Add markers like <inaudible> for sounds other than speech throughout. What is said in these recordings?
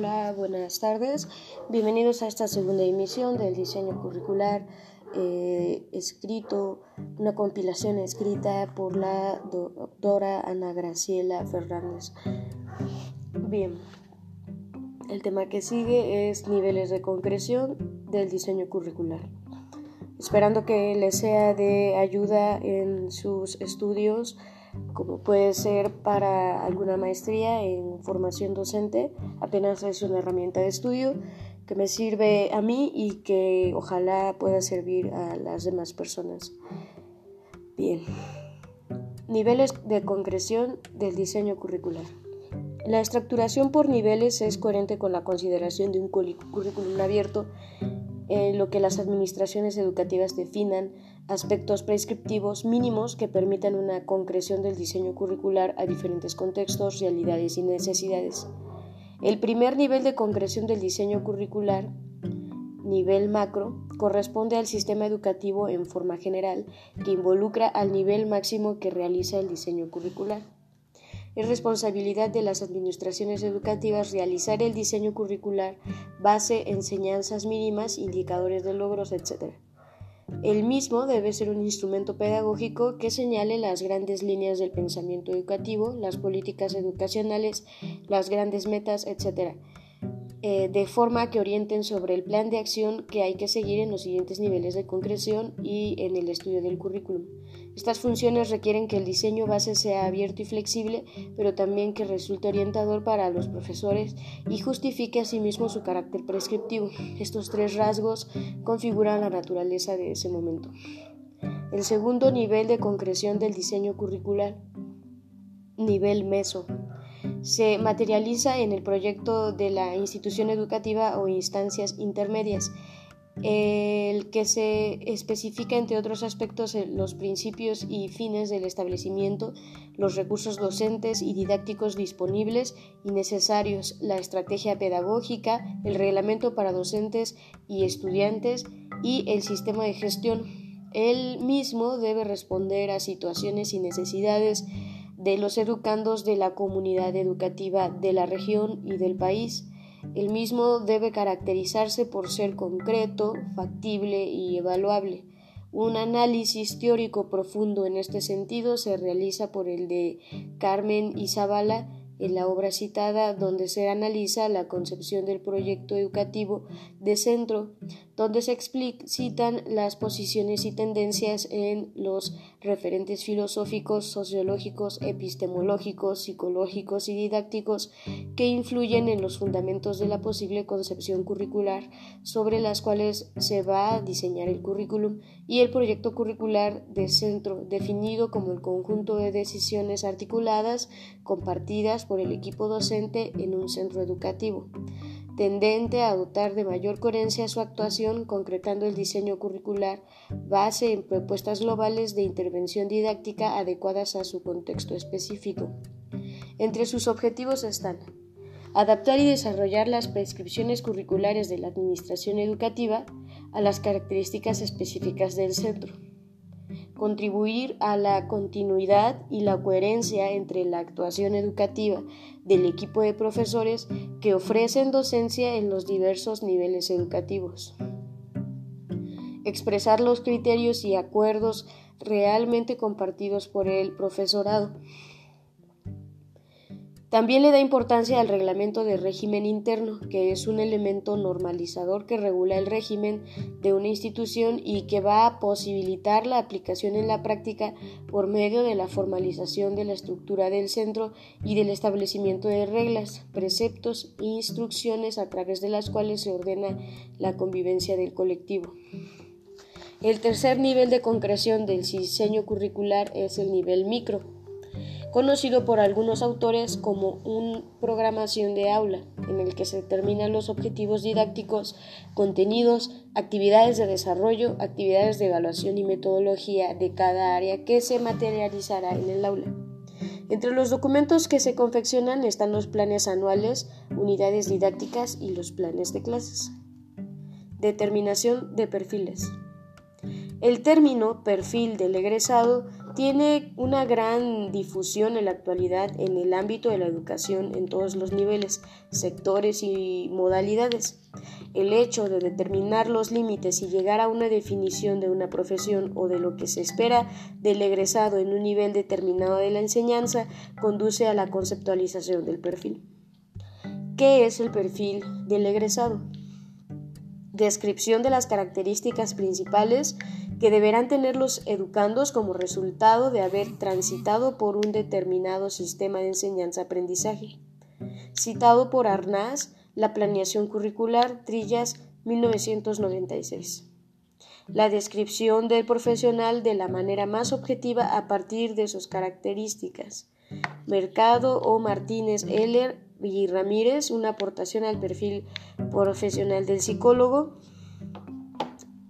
Hola, buenas tardes. Bienvenidos a esta segunda emisión del diseño curricular eh, escrito, una compilación escrita por la doctora Ana Graciela Fernández. Bien, el tema que sigue es niveles de concreción del diseño curricular. Esperando que les sea de ayuda en sus estudios como puede ser para alguna maestría en formación docente, apenas es una herramienta de estudio que me sirve a mí y que ojalá pueda servir a las demás personas. Bien, niveles de concreción del diseño curricular. La estructuración por niveles es coherente con la consideración de un currículum abierto en lo que las administraciones educativas definan aspectos prescriptivos mínimos que permitan una concreción del diseño curricular a diferentes contextos, realidades y necesidades. El primer nivel de concreción del diseño curricular, nivel macro, corresponde al sistema educativo en forma general, que involucra al nivel máximo que realiza el diseño curricular. Es responsabilidad de las administraciones educativas realizar el diseño curricular, base, enseñanzas mínimas, indicadores de logros, etc. El mismo debe ser un instrumento pedagógico que señale las grandes líneas del pensamiento educativo, las políticas educacionales, las grandes metas, etc., eh, de forma que orienten sobre el plan de acción que hay que seguir en los siguientes niveles de concreción y en el estudio del currículum. Estas funciones requieren que el diseño base sea abierto y flexible, pero también que resulte orientador para los profesores y justifique asimismo su carácter prescriptivo. Estos tres rasgos configuran la naturaleza de ese momento. El segundo nivel de concreción del diseño curricular, nivel meso se materializa en el proyecto de la institución educativa o instancias intermedias, el que se especifica, entre otros aspectos, los principios y fines del establecimiento, los recursos docentes y didácticos disponibles y necesarios, la estrategia pedagógica, el reglamento para docentes y estudiantes y el sistema de gestión. El mismo debe responder a situaciones y necesidades de los educandos de la comunidad educativa de la región y del país. El mismo debe caracterizarse por ser concreto, factible y evaluable. Un análisis teórico profundo en este sentido se realiza por el de Carmen Isabala en la obra citada donde se analiza la concepción del proyecto educativo de centro, donde se explicitan las posiciones y tendencias en los referentes filosóficos, sociológicos, epistemológicos, psicológicos y didácticos que influyen en los fundamentos de la posible concepción curricular sobre las cuales se va a diseñar el currículum y el proyecto curricular de centro, definido como el conjunto de decisiones articuladas, compartidas por el equipo docente en un centro educativo tendente a dotar de mayor coherencia su actuación, concretando el diseño curricular base en propuestas globales de intervención didáctica adecuadas a su contexto específico. Entre sus objetivos están adaptar y desarrollar las prescripciones curriculares de la Administración educativa a las características específicas del centro contribuir a la continuidad y la coherencia entre la actuación educativa del equipo de profesores que ofrecen docencia en los diversos niveles educativos. Expresar los criterios y acuerdos realmente compartidos por el profesorado también le da importancia al reglamento de régimen interno, que es un elemento normalizador que regula el régimen de una institución y que va a posibilitar la aplicación en la práctica por medio de la formalización de la estructura del centro y del establecimiento de reglas, preceptos e instrucciones a través de las cuales se ordena la convivencia del colectivo. El tercer nivel de concreción del diseño curricular es el nivel micro conocido por algunos autores como un programación de aula, en el que se determinan los objetivos didácticos, contenidos, actividades de desarrollo, actividades de evaluación y metodología de cada área que se materializará en el aula. Entre los documentos que se confeccionan están los planes anuales, unidades didácticas y los planes de clases. Determinación de perfiles. El término perfil del egresado tiene una gran difusión en la actualidad en el ámbito de la educación en todos los niveles, sectores y modalidades. El hecho de determinar los límites y llegar a una definición de una profesión o de lo que se espera del egresado en un nivel determinado de la enseñanza conduce a la conceptualización del perfil. ¿Qué es el perfil del egresado? Descripción de las características principales que deberán tener los educandos como resultado de haber transitado por un determinado sistema de enseñanza-aprendizaje. Citado por Arnaz, La planeación curricular, Trillas, 1996. La descripción del profesional de la manera más objetiva a partir de sus características. Mercado o Martínez Heller y Ramírez, una aportación al perfil profesional del psicólogo.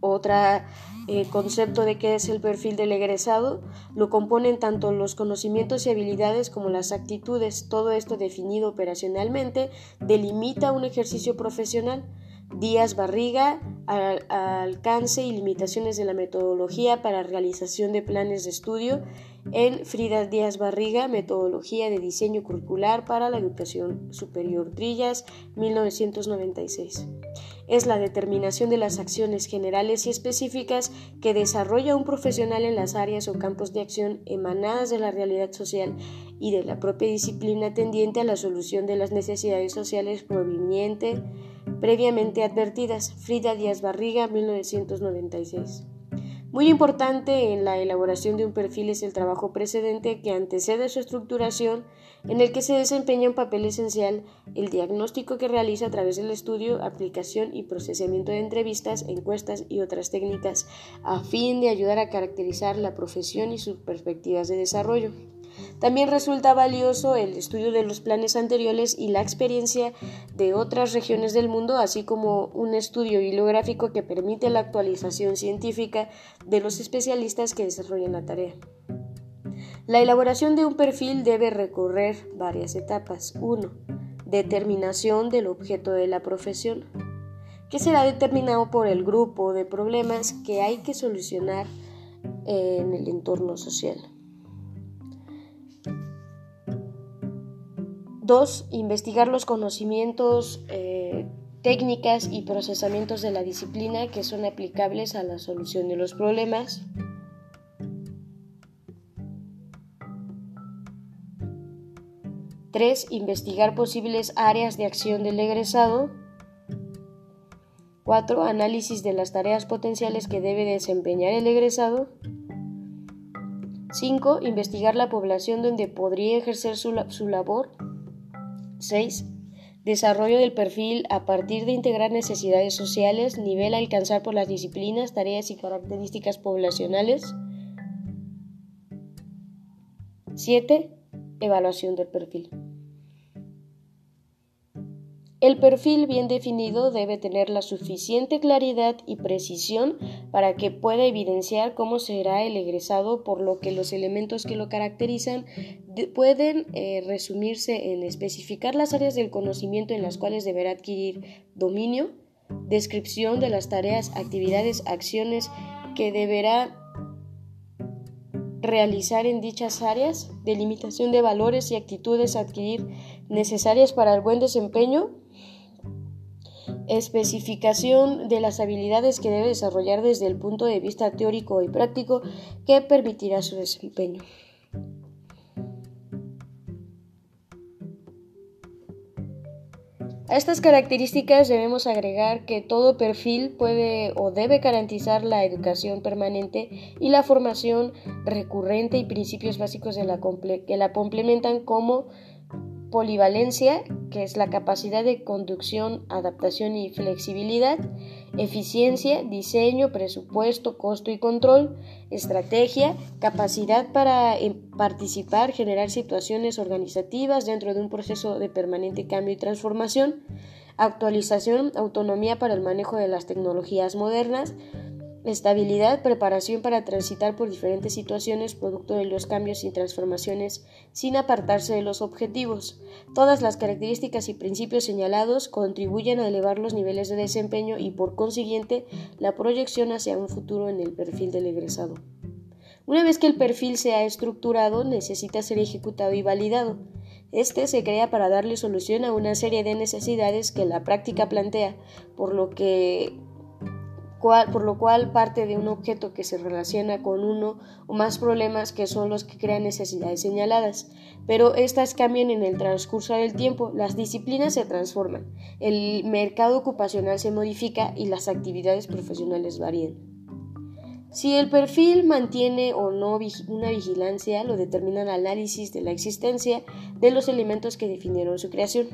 Otra eh, concepto de qué es el perfil del egresado, lo componen tanto los conocimientos y habilidades como las actitudes. Todo esto definido operacionalmente delimita un ejercicio profesional. Díaz Barriga, alcance y limitaciones de la metodología para realización de planes de estudio en Frida Díaz Barriga, Metodología de Diseño Curricular para la Educación Superior Trillas, 1996 es la determinación de las acciones generales y específicas que desarrolla un profesional en las áreas o campos de acción emanadas de la realidad social y de la propia disciplina tendiente a la solución de las necesidades sociales proveniente previamente advertidas. Frida Díaz Barriga, 1996. Muy importante en la elaboración de un perfil es el trabajo precedente que antecede su estructuración, en el que se desempeña un papel esencial el diagnóstico que realiza a través del estudio, aplicación y procesamiento de entrevistas, encuestas y otras técnicas, a fin de ayudar a caracterizar la profesión y sus perspectivas de desarrollo. También resulta valioso el estudio de los planes anteriores y la experiencia de otras regiones del mundo, así como un estudio bibliográfico que permite la actualización científica de los especialistas que desarrollan la tarea. La elaboración de un perfil debe recorrer varias etapas. 1. Determinación del objeto de la profesión, que será determinado por el grupo de problemas que hay que solucionar en el entorno social. 2. Investigar los conocimientos, eh, técnicas y procesamientos de la disciplina que son aplicables a la solución de los problemas. 3. Investigar posibles áreas de acción del egresado. 4. Análisis de las tareas potenciales que debe desempeñar el egresado. 5. Investigar la población donde podría ejercer su, su labor. 6. Desarrollo del perfil a partir de integrar necesidades sociales, nivel a alcanzar por las disciplinas, tareas y características poblacionales. 7. Evaluación del perfil. El perfil bien definido debe tener la suficiente claridad y precisión para que pueda evidenciar cómo será el egresado, por lo que los elementos que lo caracterizan pueden eh, resumirse en especificar las áreas del conocimiento en las cuales deberá adquirir dominio, descripción de las tareas, actividades, acciones que deberá realizar en dichas áreas, delimitación de valores y actitudes adquirir necesarias para el buen desempeño, especificación de las habilidades que debe desarrollar desde el punto de vista teórico y práctico que permitirá su desempeño. A estas características debemos agregar que todo perfil puede o debe garantizar la educación permanente y la formación recurrente y principios básicos de la que la complementan como polivalencia, que es la capacidad de conducción, adaptación y flexibilidad, eficiencia, diseño, presupuesto, costo y control, estrategia, capacidad para eh, participar, generar situaciones organizativas dentro de un proceso de permanente cambio y transformación, actualización, autonomía para el manejo de las tecnologías modernas, Estabilidad, preparación para transitar por diferentes situaciones producto de los cambios y transformaciones sin apartarse de los objetivos. Todas las características y principios señalados contribuyen a elevar los niveles de desempeño y por consiguiente la proyección hacia un futuro en el perfil del egresado. Una vez que el perfil se ha estructurado, necesita ser ejecutado y validado. Este se crea para darle solución a una serie de necesidades que la práctica plantea, por lo que por lo cual parte de un objeto que se relaciona con uno o más problemas que son los que crean necesidades señaladas. Pero estas cambian en el transcurso del tiempo, las disciplinas se transforman, el mercado ocupacional se modifica y las actividades profesionales varían. Si el perfil mantiene o no una vigilancia, lo determina el análisis de la existencia de los elementos que definieron su creación.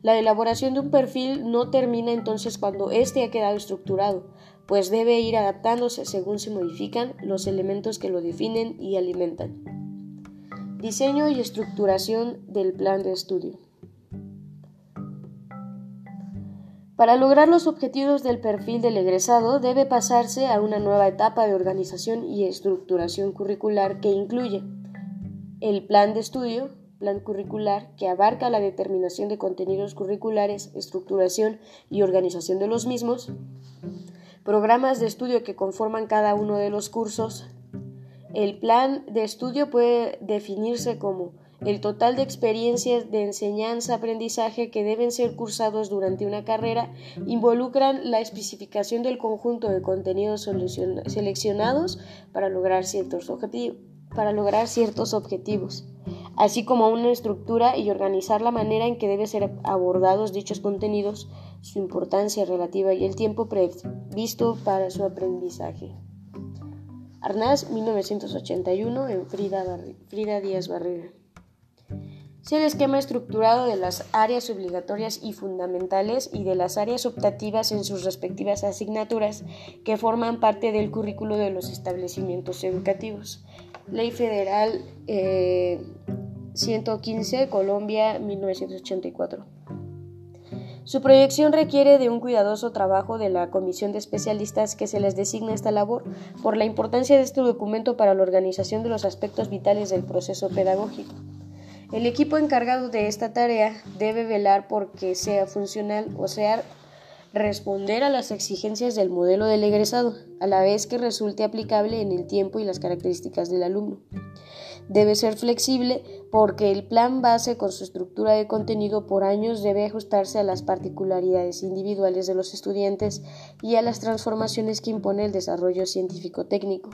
La elaboración de un perfil no termina entonces cuando éste ha quedado estructurado, pues debe ir adaptándose según se modifican los elementos que lo definen y alimentan. Diseño y estructuración del plan de estudio. Para lograr los objetivos del perfil del egresado debe pasarse a una nueva etapa de organización y estructuración curricular que incluye el plan de estudio, plan curricular que abarca la determinación de contenidos curriculares, estructuración y organización de los mismos, programas de estudio que conforman cada uno de los cursos. El plan de estudio puede definirse como el total de experiencias de enseñanza-aprendizaje que deben ser cursados durante una carrera involucran la especificación del conjunto de contenidos seleccionados para lograr ciertos, objetivos, así como una estructura y organizar la manera en que deben ser abordados dichos contenidos su importancia relativa y el tiempo previsto para su aprendizaje. Arnaz, 1981, en Frida, Díaz Barrera. Es el esquema estructurado de las áreas obligatorias y fundamentales y de las áreas optativas en sus respectivas asignaturas que forman parte del currículo de los establecimientos educativos. Ley Federal 115, eh, Colombia, 1984. Su proyección requiere de un cuidadoso trabajo de la comisión de especialistas que se les designa esta labor por la importancia de este documento para la organización de los aspectos vitales del proceso pedagógico. El equipo encargado de esta tarea debe velar por que sea funcional, o sea, responder a las exigencias del modelo del egresado, a la vez que resulte aplicable en el tiempo y las características del alumno. Debe ser flexible porque el plan base con su estructura de contenido por años debe ajustarse a las particularidades individuales de los estudiantes y a las transformaciones que impone el desarrollo científico-técnico.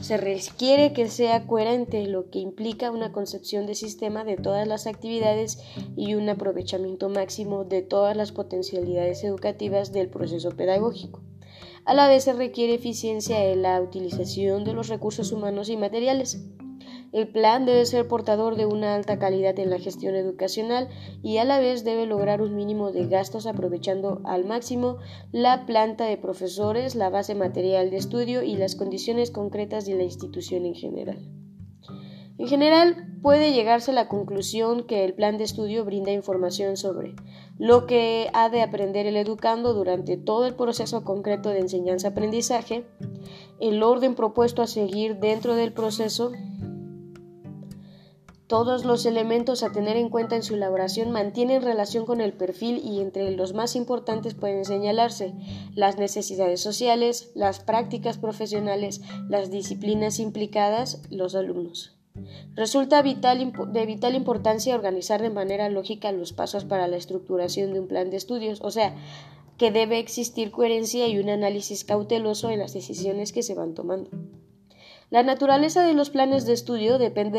Se requiere que sea coherente, lo que implica una concepción de sistema de todas las actividades y un aprovechamiento máximo de todas las potencialidades educativas del proceso pedagógico. A la vez se requiere eficiencia en la utilización de los recursos humanos y materiales. El plan debe ser portador de una alta calidad en la gestión educacional y a la vez debe lograr un mínimo de gastos aprovechando al máximo la planta de profesores, la base material de estudio y las condiciones concretas de la institución en general. En general, puede llegarse a la conclusión que el plan de estudio brinda información sobre lo que ha de aprender el educando durante todo el proceso concreto de enseñanza-aprendizaje, el orden propuesto a seguir dentro del proceso, todos los elementos a tener en cuenta en su elaboración mantienen relación con el perfil y entre los más importantes pueden señalarse las necesidades sociales, las prácticas profesionales, las disciplinas implicadas, los alumnos. Resulta vital, de vital importancia organizar de manera lógica los pasos para la estructuración de un plan de estudios, o sea, que debe existir coherencia y un análisis cauteloso en las decisiones que se van tomando. La naturaleza de los planes de estudio depende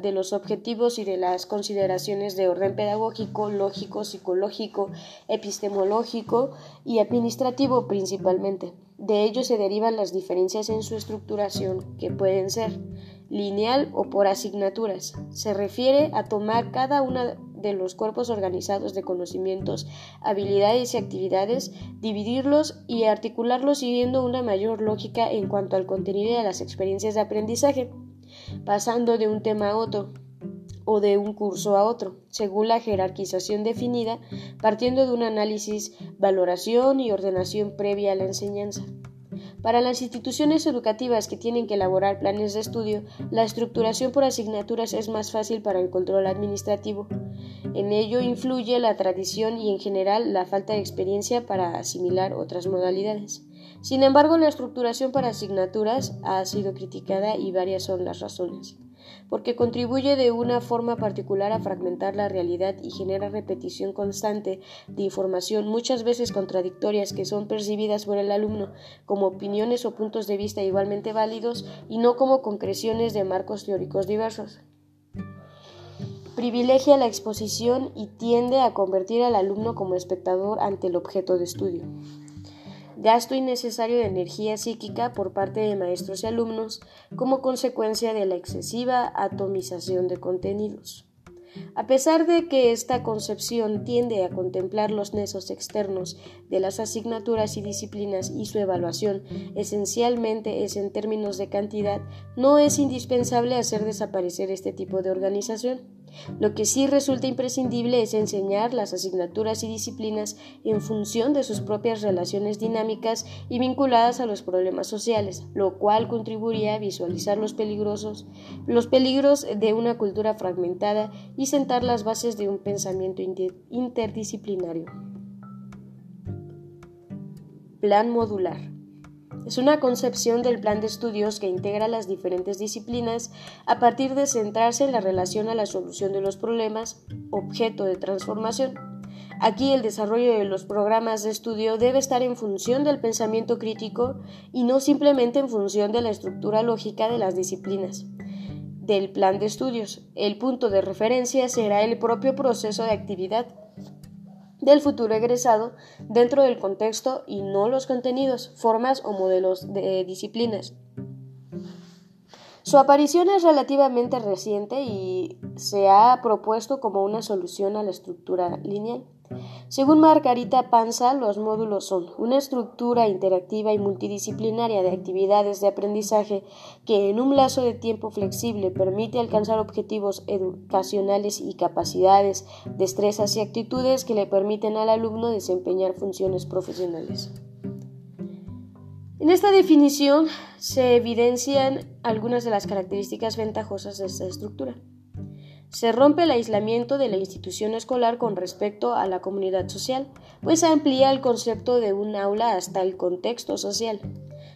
de, los objetivos y de las consideraciones de orden pedagógico, lógico, psicológico, epistemológico y administrativo principalmente. De ello se derivan las diferencias en su estructuración, que pueden ser lineal o por asignaturas. Se refiere a tomar cada una de los cuerpos organizados de conocimientos, habilidades y actividades, dividirlos y articularlos siguiendo una mayor lógica en cuanto al contenido de las experiencias de aprendizaje, pasando de un tema a otro o de un curso a otro, según la jerarquización definida, partiendo de un análisis, valoración y ordenación previa a la enseñanza. Para las instituciones educativas que tienen que elaborar planes de estudio, la estructuración por asignaturas es más fácil para el control administrativo. En ello influye la tradición y en general la falta de experiencia para asimilar otras modalidades. Sin embargo, la estructuración para asignaturas ha sido criticada y varias son las razones porque contribuye de una forma particular a fragmentar la realidad y genera repetición constante de información, muchas veces contradictorias, que son percibidas por el alumno como opiniones o puntos de vista igualmente válidos y no como concreciones de marcos teóricos diversos. Privilegia la exposición y tiende a convertir al alumno como espectador ante el objeto de estudio gasto innecesario de energía psíquica por parte de maestros y alumnos como consecuencia de la excesiva atomización de contenidos. A pesar de que esta concepción tiende a contemplar los nexos externos de las asignaturas y disciplinas y su evaluación esencialmente es en términos de cantidad, no es indispensable hacer desaparecer este tipo de organización. Lo que sí resulta imprescindible es enseñar las asignaturas y disciplinas en función de sus propias relaciones dinámicas y vinculadas a los problemas sociales, lo cual contribuiría a visualizar los peligrosos, los peligros de una cultura fragmentada y sentar las bases de un pensamiento interdisciplinario. Plan modular. Es una concepción del plan de estudios que integra las diferentes disciplinas a partir de centrarse en la relación a la solución de los problemas, objeto de transformación. Aquí el desarrollo de los programas de estudio debe estar en función del pensamiento crítico y no simplemente en función de la estructura lógica de las disciplinas del plan de estudios. El punto de referencia será el propio proceso de actividad del futuro egresado dentro del contexto y no los contenidos, formas o modelos de disciplinas. Su aparición es relativamente reciente y se ha propuesto como una solución a la estructura lineal. Según Margarita Panza, los módulos son una estructura interactiva y multidisciplinaria de actividades de aprendizaje que en un lazo de tiempo flexible permite alcanzar objetivos educacionales y capacidades, destrezas y actitudes que le permiten al alumno desempeñar funciones profesionales. En esta definición se evidencian algunas de las características ventajosas de esta estructura. Se rompe el aislamiento de la institución escolar con respecto a la comunidad social, pues amplía el concepto de un aula hasta el contexto social.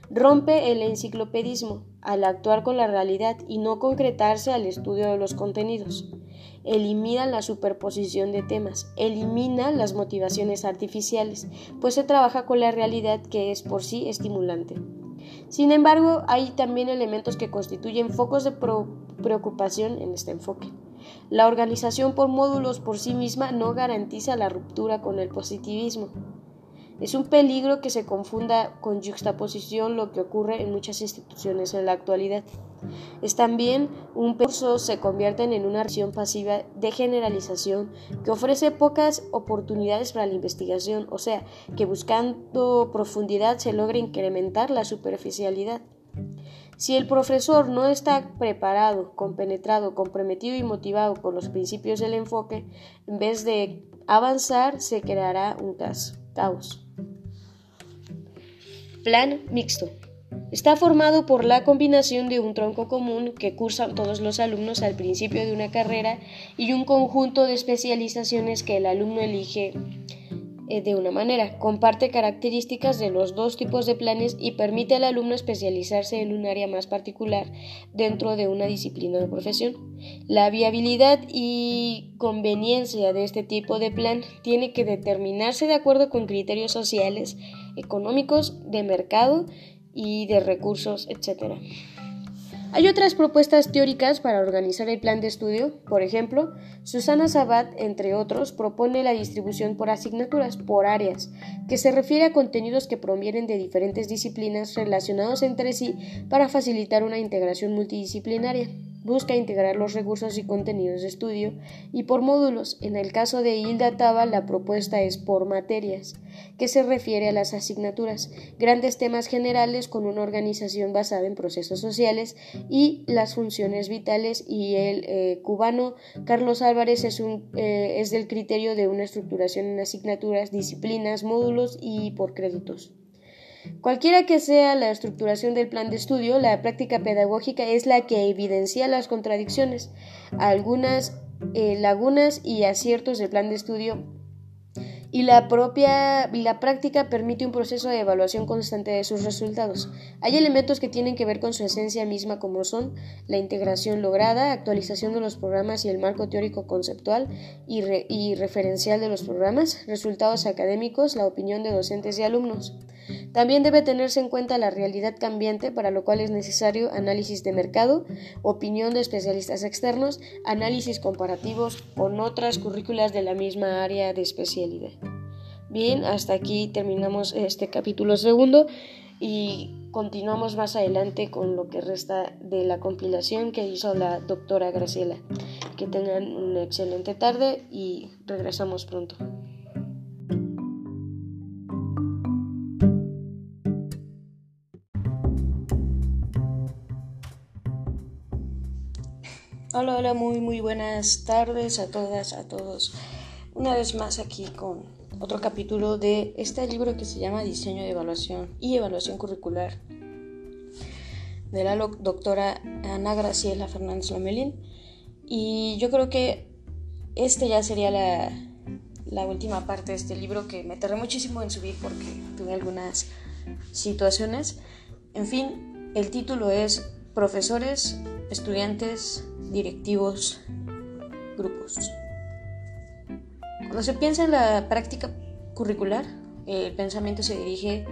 Rompe el enciclopedismo al actuar con la realidad y no concretarse al estudio de los contenidos. Elimina la superposición de temas, elimina las motivaciones artificiales, pues se trabaja con la realidad que es por sí estimulante. Sin embargo, hay también elementos que constituyen focos de preocupación en este enfoque. La organización por módulos por sí misma no garantiza la ruptura con el positivismo. Es un peligro que se confunda con juxtaposición lo que ocurre en muchas instituciones en la actualidad. Es también un curso se convierten en una acción pasiva de generalización que ofrece pocas oportunidades para la investigación, o sea, que buscando profundidad se logra incrementar la superficialidad. Si el profesor no está preparado, compenetrado, comprometido y motivado con los principios del enfoque, en vez de avanzar se creará un caos. Plan mixto. Está formado por la combinación de un tronco común que cursan todos los alumnos al principio de una carrera y un conjunto de especializaciones que el alumno elige de una manera, comparte características de los dos tipos de planes y permite al alumno especializarse en un área más particular dentro de una disciplina de profesión. La viabilidad y conveniencia de este tipo de plan tiene que determinarse de acuerdo con criterios sociales, económicos, de mercado y de recursos, etc. Hay otras propuestas teóricas para organizar el plan de estudio. Por ejemplo, Susana Sabat, entre otros, propone la distribución por asignaturas, por áreas, que se refiere a contenidos que provienen de diferentes disciplinas relacionados entre sí para facilitar una integración multidisciplinaria busca integrar los recursos y contenidos de estudio y por módulos. En el caso de Hilda Taba, la propuesta es por materias, que se refiere a las asignaturas, grandes temas generales con una organización basada en procesos sociales y las funciones vitales y el eh, cubano Carlos Álvarez es, un, eh, es del criterio de una estructuración en asignaturas, disciplinas, módulos y por créditos. Cualquiera que sea la estructuración del plan de estudio, la práctica pedagógica es la que evidencia las contradicciones, algunas eh, lagunas y aciertos del plan de estudio y la propia la práctica permite un proceso de evaluación constante de sus resultados. Hay elementos que tienen que ver con su esencia misma como son la integración lograda, actualización de los programas y el marco teórico conceptual y, y referencial de los programas, resultados académicos, la opinión de docentes y alumnos. También debe tenerse en cuenta la realidad cambiante, para lo cual es necesario análisis de mercado, opinión de especialistas externos, análisis comparativos con otras currículas de la misma área de especialidad. Bien, hasta aquí terminamos este capítulo segundo y continuamos más adelante con lo que resta de la compilación que hizo la doctora Graciela. Que tengan una excelente tarde y regresamos pronto. Hola, hola, muy, muy buenas tardes a todas, a todos. Una vez más aquí con otro capítulo de este libro que se llama Diseño de Evaluación y Evaluación Curricular de la doctora Ana Graciela Fernández Lomelín. Y yo creo que este ya sería la, la última parte de este libro que me tardé muchísimo en subir porque tuve algunas situaciones. En fin, el título es Profesores, estudiantes, directivos, grupos. Cuando se piensa en la práctica curricular, el pensamiento se dirige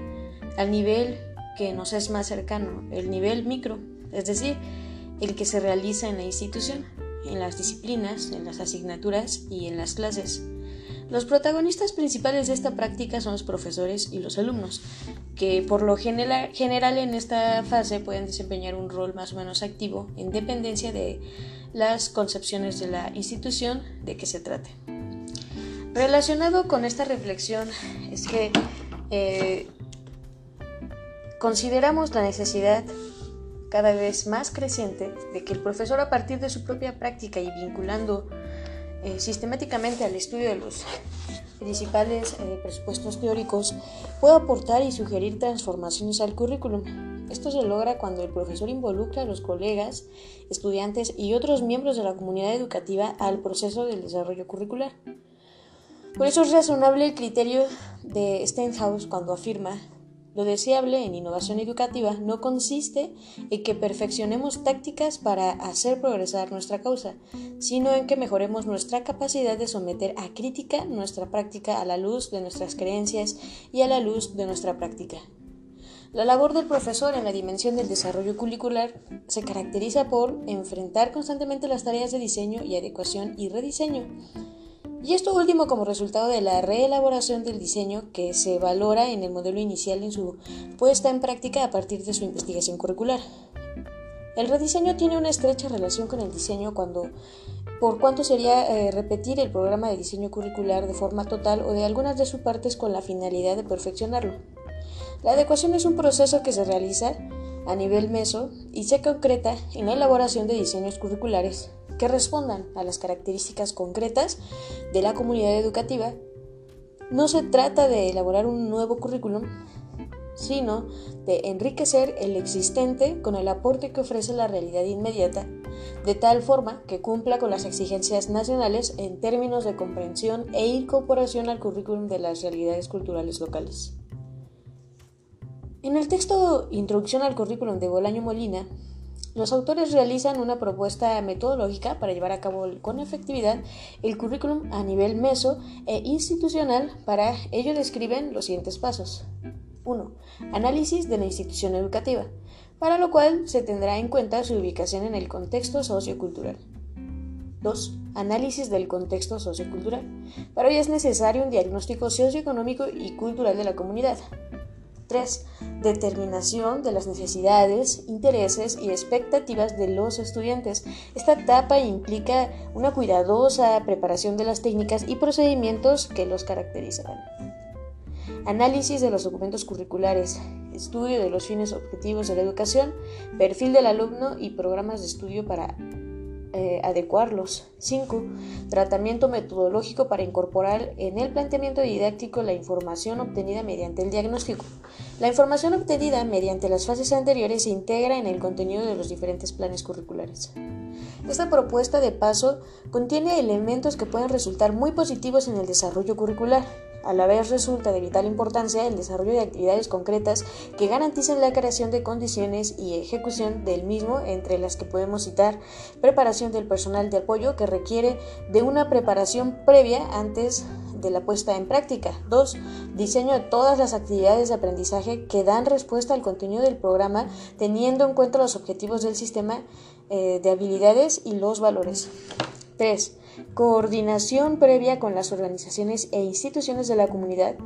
al nivel que nos es más cercano, el nivel micro, es decir, el que se realiza en la institución, en las disciplinas, en las asignaturas y en las clases. Los protagonistas principales de esta práctica son los profesores y los alumnos, que por lo general en esta fase pueden desempeñar un rol más o menos activo en dependencia de las concepciones de la institución de que se trate. Relacionado con esta reflexión es que eh, consideramos la necesidad cada vez más creciente de que el profesor a partir de su propia práctica y vinculando eh, sistemáticamente al estudio de los principales eh, presupuestos teóricos, puede aportar y sugerir transformaciones al currículum. Esto se logra cuando el profesor involucra a los colegas, estudiantes y otros miembros de la comunidad educativa al proceso del desarrollo curricular. Por eso es razonable el criterio de Stenhouse cuando afirma lo deseable en innovación educativa no consiste en que perfeccionemos tácticas para hacer progresar nuestra causa, sino en que mejoremos nuestra capacidad de someter a crítica nuestra práctica a la luz de nuestras creencias y a la luz de nuestra práctica. La labor del profesor en la dimensión del desarrollo curricular se caracteriza por enfrentar constantemente las tareas de diseño y adecuación y rediseño, y esto último como resultado de la reelaboración del diseño que se valora en el modelo inicial en su puesta en práctica a partir de su investigación curricular. El rediseño tiene una estrecha relación con el diseño cuando, por cuanto sería eh, repetir el programa de diseño curricular de forma total o de algunas de sus partes con la finalidad de perfeccionarlo. La adecuación es un proceso que se realiza a nivel meso y se concreta en la elaboración de diseños curriculares que respondan a las características concretas de la comunidad educativa. No se trata de elaborar un nuevo currículum, sino de enriquecer el existente con el aporte que ofrece la realidad inmediata, de tal forma que cumpla con las exigencias nacionales en términos de comprensión e incorporación al currículum de las realidades culturales locales. En el texto Introducción al currículum de Bolaño Molina, los autores realizan una propuesta metodológica para llevar a cabo con efectividad el currículum a nivel meso e institucional. Para ello describen los siguientes pasos. 1. Análisis de la institución educativa, para lo cual se tendrá en cuenta su ubicación en el contexto sociocultural. 2. Análisis del contexto sociocultural. Para ello es necesario un diagnóstico socioeconómico y cultural de la comunidad. 3. Determinación de las necesidades, intereses y expectativas de los estudiantes. Esta etapa implica una cuidadosa preparación de las técnicas y procedimientos que los caracterizarán. Análisis de los documentos curriculares, estudio de los fines objetivos de la educación, perfil del alumno y programas de estudio para eh, adecuarlos. 5. Tratamiento metodológico para incorporar en el planteamiento didáctico la información obtenida mediante el diagnóstico. La información obtenida mediante las fases anteriores se integra en el contenido de los diferentes planes curriculares. Esta propuesta de paso contiene elementos que pueden resultar muy positivos en el desarrollo curricular. A la vez resulta de vital importancia el desarrollo de actividades concretas que garanticen la creación de condiciones y ejecución del mismo, entre las que podemos citar preparación del personal de apoyo que requiere de una preparación previa antes de la puesta en práctica. 2. Diseño de todas las actividades de aprendizaje que dan respuesta al contenido del programa teniendo en cuenta los objetivos del sistema eh, de habilidades y los valores. 3. Coordinación previa con las organizaciones e instituciones de la comunidad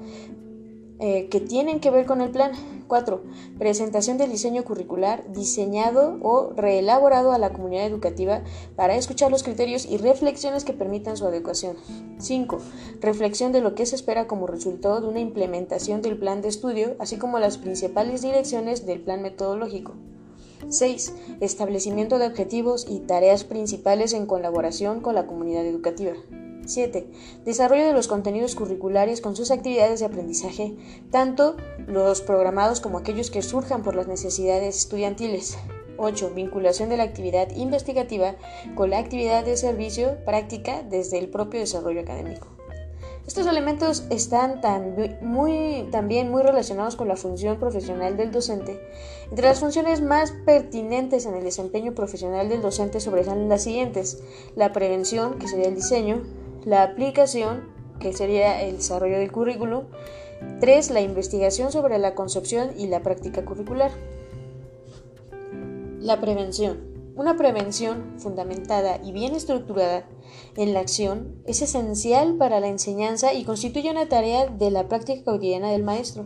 eh, que tienen que ver con el plan. 4. Presentación del diseño curricular diseñado o reelaborado a la comunidad educativa para escuchar los criterios y reflexiones que permitan su adecuación. 5. Reflexión de lo que se espera como resultado de una implementación del plan de estudio, así como las principales direcciones del plan metodológico. 6. Establecimiento de objetivos y tareas principales en colaboración con la comunidad educativa. 7. Desarrollo de los contenidos curriculares con sus actividades de aprendizaje, tanto los programados como aquellos que surjan por las necesidades estudiantiles. 8. Vinculación de la actividad investigativa con la actividad de servicio práctica desde el propio desarrollo académico. Estos elementos están también muy relacionados con la función profesional del docente. Entre las funciones más pertinentes en el desempeño profesional del docente sobresalen las siguientes. La prevención, que sería el diseño, la aplicación, que sería el desarrollo del currículum, 3. La investigación sobre la concepción y la práctica curricular. La prevención. Una prevención fundamentada y bien estructurada en la acción es esencial para la enseñanza y constituye una tarea de la práctica cotidiana del maestro.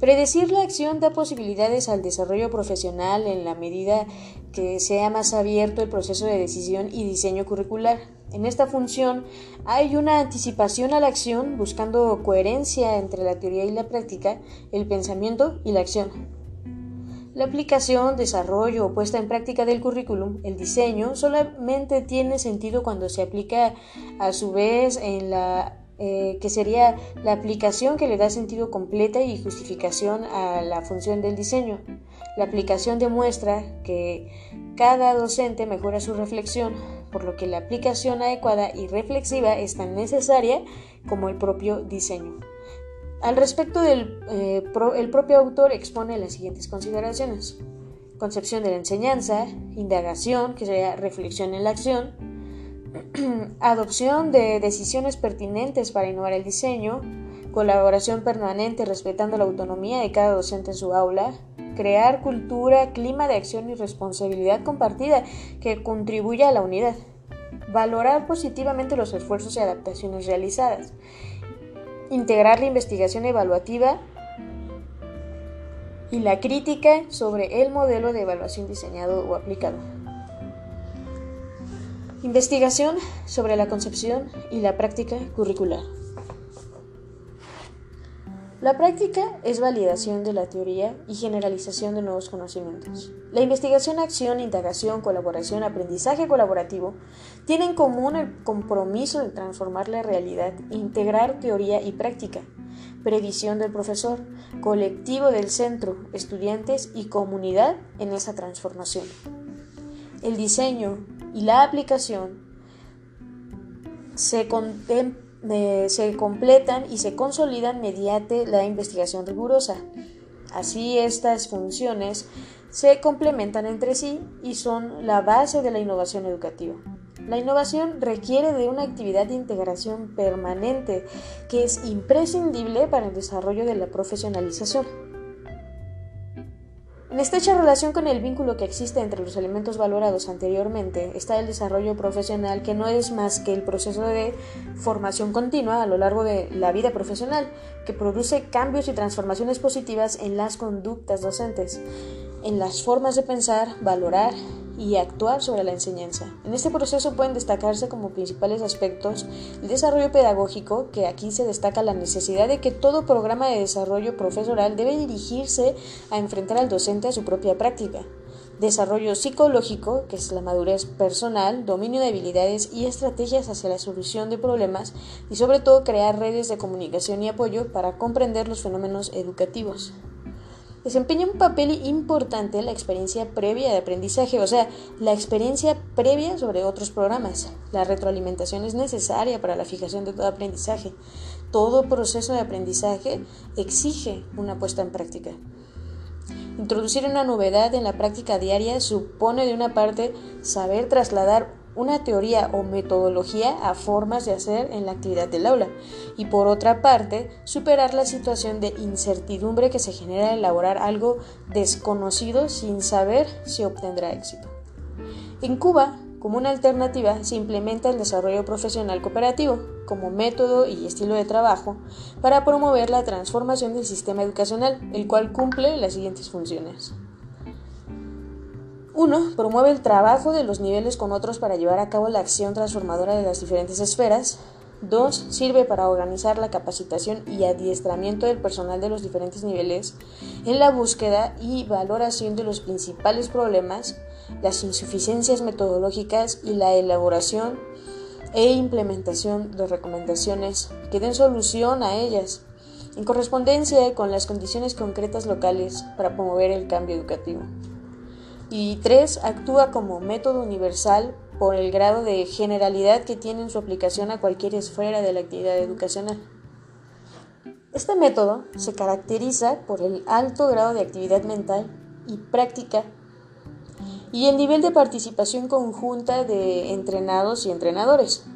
Predecir la acción da posibilidades al desarrollo profesional en la medida que sea más abierto el proceso de decisión y diseño curricular. En esta función hay una anticipación a la acción buscando coherencia entre la teoría y la práctica, el pensamiento y la acción. La aplicación, desarrollo o puesta en práctica del currículum, el diseño, solamente tiene sentido cuando se aplica a su vez en la eh, que sería la aplicación que le da sentido completa y justificación a la función del diseño. La aplicación demuestra que cada docente mejora su reflexión, por lo que la aplicación adecuada y reflexiva es tan necesaria como el propio diseño. Al respecto del eh, el propio autor expone las siguientes consideraciones. Concepción de la enseñanza, indagación, que sería reflexión en la acción, <clears throat> adopción de decisiones pertinentes para innovar el diseño, colaboración permanente respetando la autonomía de cada docente en su aula, crear cultura, clima de acción y responsabilidad compartida que contribuya a la unidad, valorar positivamente los esfuerzos y adaptaciones realizadas, integrar la investigación evaluativa y la crítica sobre el modelo de evaluación diseñado o aplicado. Investigación sobre la concepción y la práctica curricular. La práctica es validación de la teoría y generalización de nuevos conocimientos. La investigación, acción, indagación, colaboración, aprendizaje colaborativo tienen en común el compromiso de transformar la realidad, integrar teoría y práctica, previsión del profesor, colectivo del centro, estudiantes y comunidad en esa transformación. El diseño y la aplicación se contemplan se completan y se consolidan mediante la investigación rigurosa. Así estas funciones se complementan entre sí y son la base de la innovación educativa. La innovación requiere de una actividad de integración permanente que es imprescindible para el desarrollo de la profesionalización. En estrecha relación con el vínculo que existe entre los elementos valorados anteriormente está el desarrollo profesional que no es más que el proceso de formación continua a lo largo de la vida profesional que produce cambios y transformaciones positivas en las conductas docentes, en las formas de pensar, valorar y actuar sobre la enseñanza. En este proceso pueden destacarse como principales aspectos el desarrollo pedagógico, que aquí se destaca la necesidad de que todo programa de desarrollo profesoral debe dirigirse a enfrentar al docente a su propia práctica. Desarrollo psicológico, que es la madurez personal, dominio de habilidades y estrategias hacia la solución de problemas y sobre todo crear redes de comunicación y apoyo para comprender los fenómenos educativos. Desempeña un papel importante la experiencia previa de aprendizaje, o sea, la experiencia previa sobre otros programas. La retroalimentación es necesaria para la fijación de todo aprendizaje. Todo proceso de aprendizaje exige una puesta en práctica. Introducir una novedad en la práctica diaria supone de una parte saber trasladar una teoría o metodología a formas de hacer en la actividad del aula y por otra parte superar la situación de incertidumbre que se genera al elaborar algo desconocido sin saber si obtendrá éxito. En Cuba, como una alternativa, se implementa el desarrollo profesional cooperativo como método y estilo de trabajo para promover la transformación del sistema educacional, el cual cumple las siguientes funciones. 1. Promueve el trabajo de los niveles con otros para llevar a cabo la acción transformadora de las diferentes esferas. 2. Sirve para organizar la capacitación y adiestramiento del personal de los diferentes niveles en la búsqueda y valoración de los principales problemas, las insuficiencias metodológicas y la elaboración e implementación de recomendaciones que den solución a ellas, en correspondencia con las condiciones concretas locales para promover el cambio educativo. Y tres, actúa como método universal por el grado de generalidad que tiene en su aplicación a cualquier esfera de la actividad educacional. Este método se caracteriza por el alto grado de actividad mental y práctica y el nivel de participación conjunta de entrenados y entrenadores.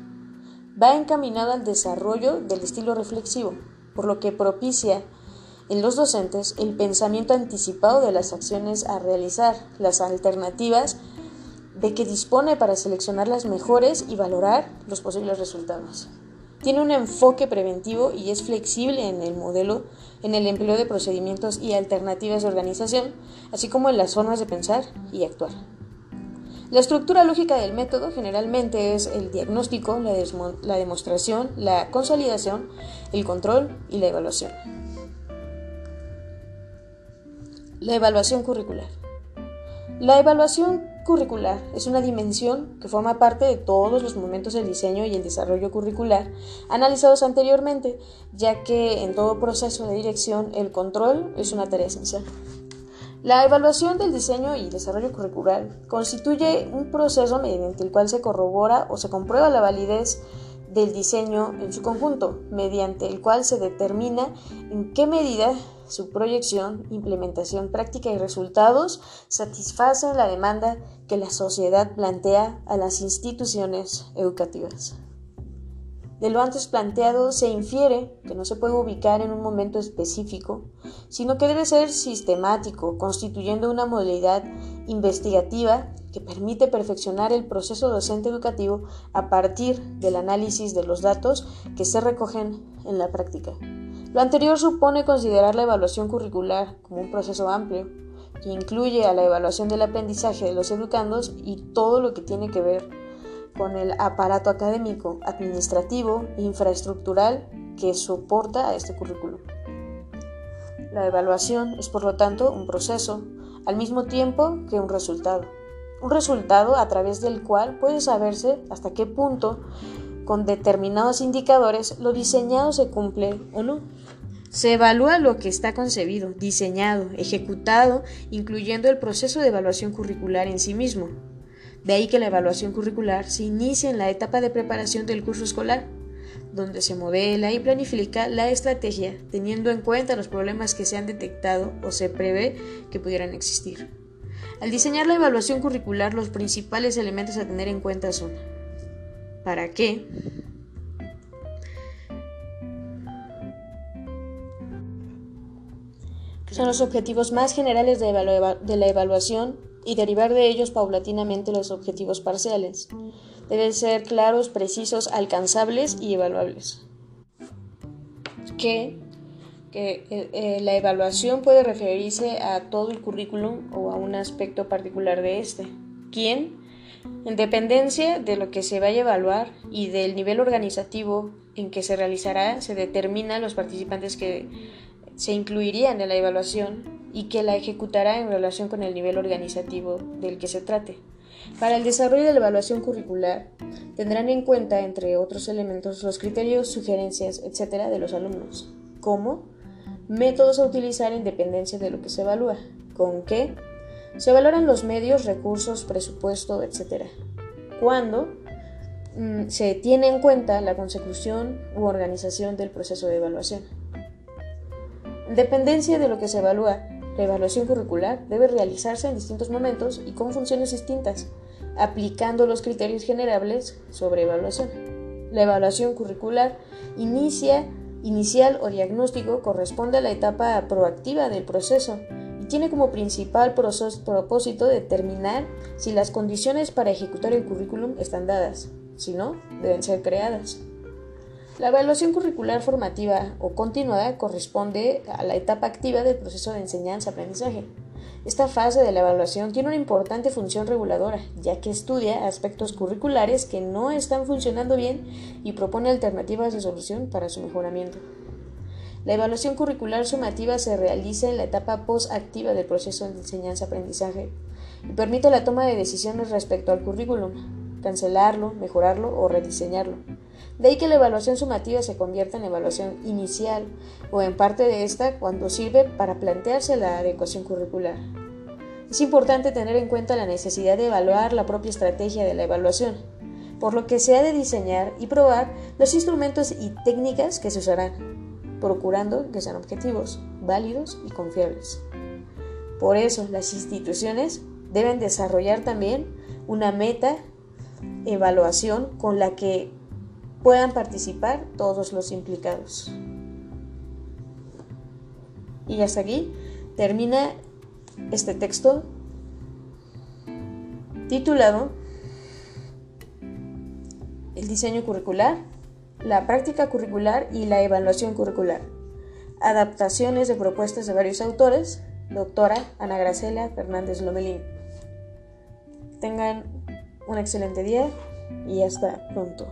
Va encaminado al desarrollo del estilo reflexivo, por lo que propicia en los docentes el pensamiento anticipado de las acciones a realizar, las alternativas de que dispone para seleccionar las mejores y valorar los posibles resultados. Tiene un enfoque preventivo y es flexible en el modelo, en el empleo de procedimientos y alternativas de organización, así como en las formas de pensar y actuar. La estructura lógica del método generalmente es el diagnóstico, la, la demostración, la consolidación, el control y la evaluación. La evaluación curricular. La evaluación curricular es una dimensión que forma parte de todos los momentos del diseño y el desarrollo curricular analizados anteriormente, ya que en todo proceso de dirección el control es una tarea esencial. La evaluación del diseño y desarrollo curricular constituye un proceso mediante el cual se corrobora o se comprueba la validez del diseño en su conjunto, mediante el cual se determina en qué medida su proyección, implementación práctica y resultados satisfacen la demanda que la sociedad plantea a las instituciones educativas. De lo antes planteado se infiere que no se puede ubicar en un momento específico, sino que debe ser sistemático, constituyendo una modalidad investigativa que permite perfeccionar el proceso docente educativo a partir del análisis de los datos que se recogen en la práctica. Lo anterior supone considerar la evaluación curricular como un proceso amplio, que incluye a la evaluación del aprendizaje de los educandos y todo lo que tiene que ver con el aparato académico, administrativo infraestructural que soporta a este currículum. La evaluación es, por lo tanto, un proceso, al mismo tiempo que un resultado. Un resultado a través del cual puede saberse hasta qué punto, con determinados indicadores, lo diseñado se cumple o no. Se evalúa lo que está concebido, diseñado, ejecutado, incluyendo el proceso de evaluación curricular en sí mismo. De ahí que la evaluación curricular se inicia en la etapa de preparación del curso escolar, donde se modela y planifica la estrategia teniendo en cuenta los problemas que se han detectado o se prevé que pudieran existir. Al diseñar la evaluación curricular, los principales elementos a tener en cuenta son ¿para qué? son los objetivos más generales de, la evaluación y derivar de ellos paulatinamente los objetivos parciales. Deben ser claros, precisos, alcanzables y evaluables. Que, que eh, eh, la evaluación puede referirse a todo el currículum o a un aspecto particular de este. ¿Quién? En dependencia de lo que se vaya a evaluar y del nivel organizativo en que se realizará, se determina los participantes que se incluirían en la evaluación y que la ejecutará en relación con el nivel organizativo del que se trate. Para el desarrollo de la evaluación curricular, tendrán en cuenta, entre otros elementos, los criterios, sugerencias, etc. de los alumnos, como Métodos a utilizar en dependencia de lo que se evalúa. ¿Con qué? Se valoran los medios, recursos, presupuesto, etc. ¿Cuándo? Mm, se tiene en cuenta la consecución u organización del proceso de evaluación. En dependencia de lo que se evalúa, la evaluación curricular debe realizarse en distintos momentos y con funciones distintas, aplicando los criterios generables sobre evaluación. La evaluación curricular inicia, inicial o diagnóstico corresponde a la etapa proactiva del proceso y tiene como principal propósito determinar si las condiciones para ejecutar el currículum están dadas, si no, deben ser creadas. La evaluación curricular formativa o continuada corresponde a la etapa activa del proceso de enseñanza-aprendizaje. Esta fase de la evaluación tiene una importante función reguladora, ya que estudia aspectos curriculares que no están funcionando bien y propone alternativas de solución para su mejoramiento. La evaluación curricular sumativa se realiza en la etapa post-activa del proceso de enseñanza-aprendizaje y permite la toma de decisiones respecto al currículum, cancelarlo, mejorarlo o rediseñarlo. De ahí que la evaluación sumativa se convierta en evaluación inicial o en parte de esta cuando sirve para plantearse la adecuación curricular. Es importante tener en cuenta la necesidad de evaluar la propia estrategia de la evaluación, por lo que se ha de diseñar y probar los instrumentos y técnicas que se usarán, procurando que sean objetivos, válidos y confiables. Por eso, las instituciones deben desarrollar también una meta evaluación con la que puedan participar todos los implicados. Y hasta aquí termina este texto titulado El diseño curricular, la práctica curricular y la evaluación curricular. Adaptaciones de propuestas de varios autores, doctora Ana Gracela Fernández Lomelín. Tengan un excelente día y hasta pronto.